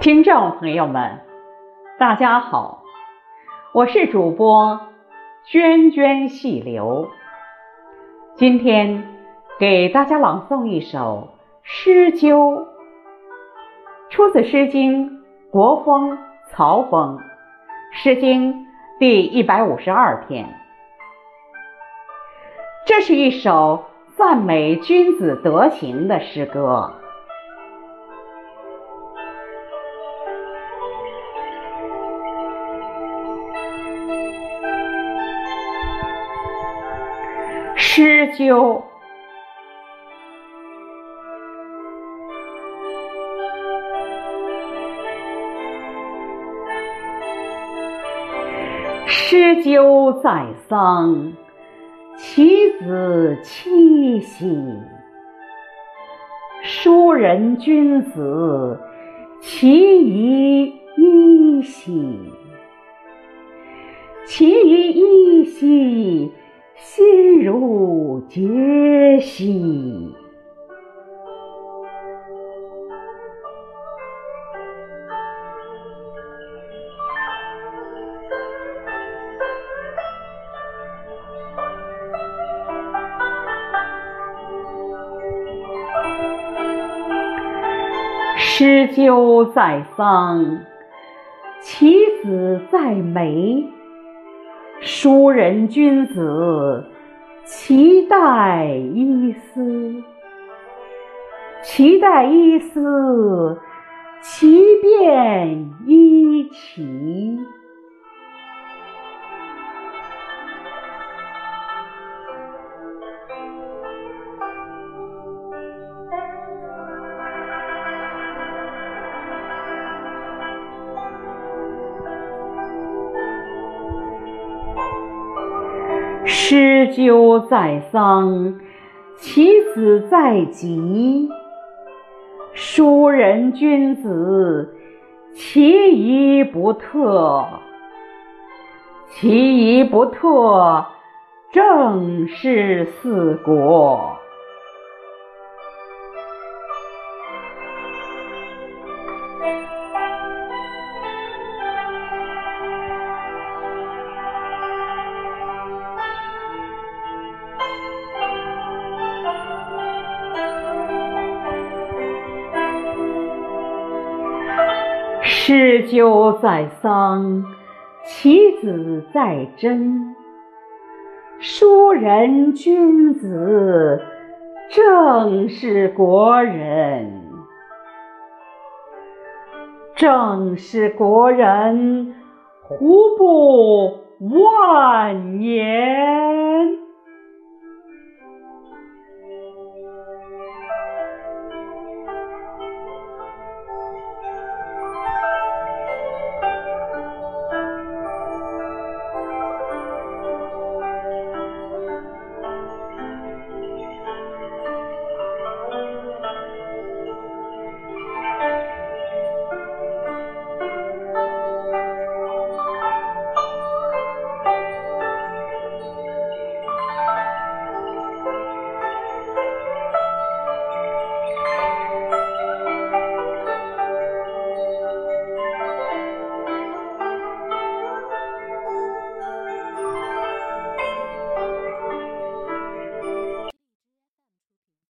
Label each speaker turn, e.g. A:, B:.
A: 听众朋友们大家好我是主播涓涓细流。今天给大家朗诵一首诗鸠》，出自《诗经·国风·曹风》，《诗经》第一百五十二篇。这是一首赞美君子德行的诗歌。诗鸠，诗鸠在桑，其子七夕。书人君子，其仪一兮。其仪一兮。诗鸠在桑，其子在梅。书人君子，其待伊思；其待伊思，其变伊奇。师鸠在桑，其子在棘。书人君子，其仪不特。其仪不特，正是四国。诗鸠在桑，其子在真。书人君子，正是国人。正是国人，胡不万言？